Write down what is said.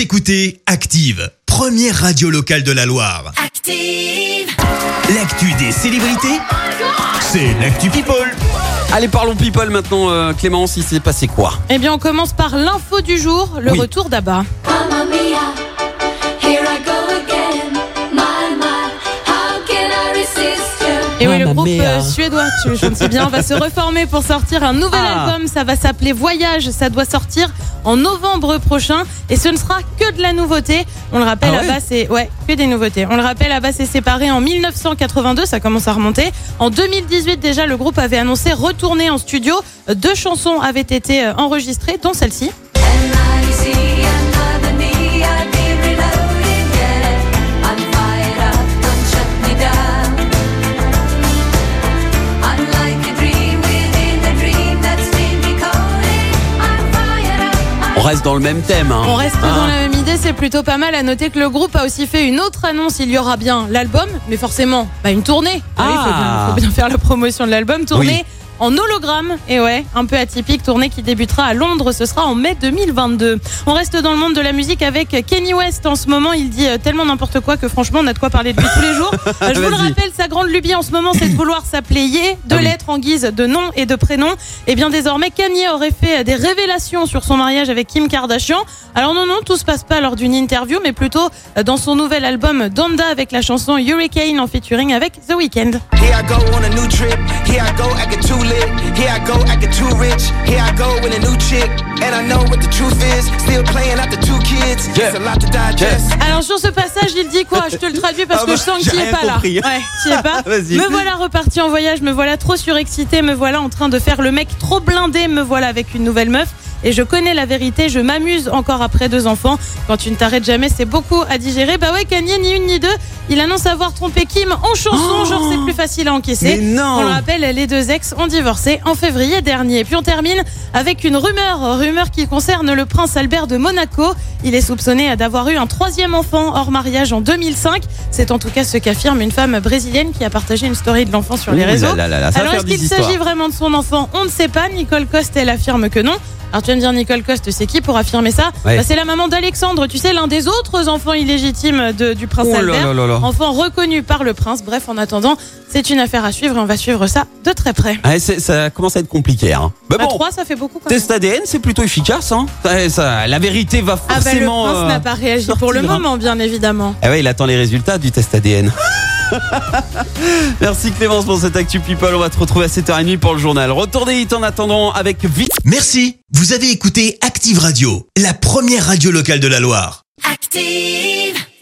Vous écoutez Active, première radio locale de la Loire. Active. L'actu des célébrités, c'est l'actu People. Allez, parlons people maintenant. euh, Clémence, il s'est passé quoi? Eh bien, on commence par l'info du jour, le Oui. retour d'Abba. Suédois, tu sais bien, va se reformer pour sortir un nouvel Ah. album. Ça va s'appeler Voyage. Ça doit sortir en novembre prochain. Et ce ne sera que de la nouveauté. On le rappelle, Ah ouais Abba, c'est ouais, que des nouveautés. On le rappelle, Abba s'est séparé en 1982. Ça commence à remonter. En 2018, déjà, le groupe avait annoncé retourner en studio. Deux chansons avaient été euh, enregistrées, dont celle-ci. On reste dans le même thème. Hein. On reste Hein dans la même idée, c'est plutôt pas mal. À noter que le groupe a aussi fait une autre annonce. Il y aura bien l'album, mais forcément, bah, une tournée. Ah oui, faut bien, faut bien faire la promotion de l'album. Tournée Oui. En hologramme. Et ouais, un peu atypique. Tournée qui débutera à Londres. Ce sera en mai 2022. On reste dans le monde de la musique avec Kenny West. En ce moment, il dit euh, tellement n'importe quoi que franchement, on a de quoi parler de lui tous les jours. Euh, Je vous le rappelle, sa grande lubie en ce moment, c'est de vouloir s'appeler Ye, deux Ah oui. lettres en guise de nom et de prénom. Et bien désormais, Kanye aurait fait des révélations sur son mariage avec Kim Kardashian. Alors non, non, tout se passe pas lors d'une interview, mais plutôt euh, dans son nouvel album Donda avec la chanson Hurricane en featuring avec The Weeknd. Here I go on a new trip. Here I go acting too lit. Here I go acting too rich. Here I go with a new chick. And I know what the truth is. Still playing out the two kids. Yeah. It's a lot to digest. Alors sur ce passage, il dit quoi? Je te le traduis parce Ah que bah, je sens est rien pas là. Ouais, tu es pas? Vas-y. Me voilà reparti en voyage, me voilà trop surexcité, me voilà en train de faire le mec trop blindé, me voilà avec une nouvelle meuf. Et je connais la vérité, je m'amuse encore après deux enfants. Quand tu ne t'arrêtes jamais, c'est beaucoup à digérer. Bah ouais, Kanye, ni une ni deux. Il annonce avoir trompé Kim en chanson, genre c'est plus facile à encaisser. Oh non. On le rappelle, les deux ex ont divorcé en février dernier. Puis on termine avec une rumeur, rumeur qui concerne le prince Albert de Monaco. Il est soupçonné d'avoir eu un troisième enfant hors mariage en 2005. C'est en tout cas ce qu'affirme une femme brésilienne qui a partagé une story de l'enfant sur les réseaux. là là là Alors est-ce qu'il s'agit vraiment de son enfant? On ne sait pas. Nicole Coste, elle affirme que non. Alors tu vas me dire Nicole Coste, c'est qui pour affirmer ça Ouais. Bah, C'est la maman d'Alexandre, tu sais, l'un des autres enfants illégitimes de- du prince Oh là Albert. là là là. Enfant reconnu par le prince. Bref, en attendant, c'est une affaire à suivre et on va suivre ça de très près. Ouais, c'est- ça commence à être compliqué. Hein. Mais Bah, bon, 3, ça fait beaucoup quand même. test ADN, c'est plutôt efficace. Hein. Ça- ça- la vérité va Ah bah le forcément. prince euh, n'a pas réagi pour le hein. moment, bien évidemment. Ah ouais, il attend les résultats du test ADN. Merci Clémence pour cette Actu People. On va te retrouver à 7h30 pour le journal. Retour des hits en attendant avec vite. Merci, vous avez écouté Active Radio, la première radio locale de la Loire. active.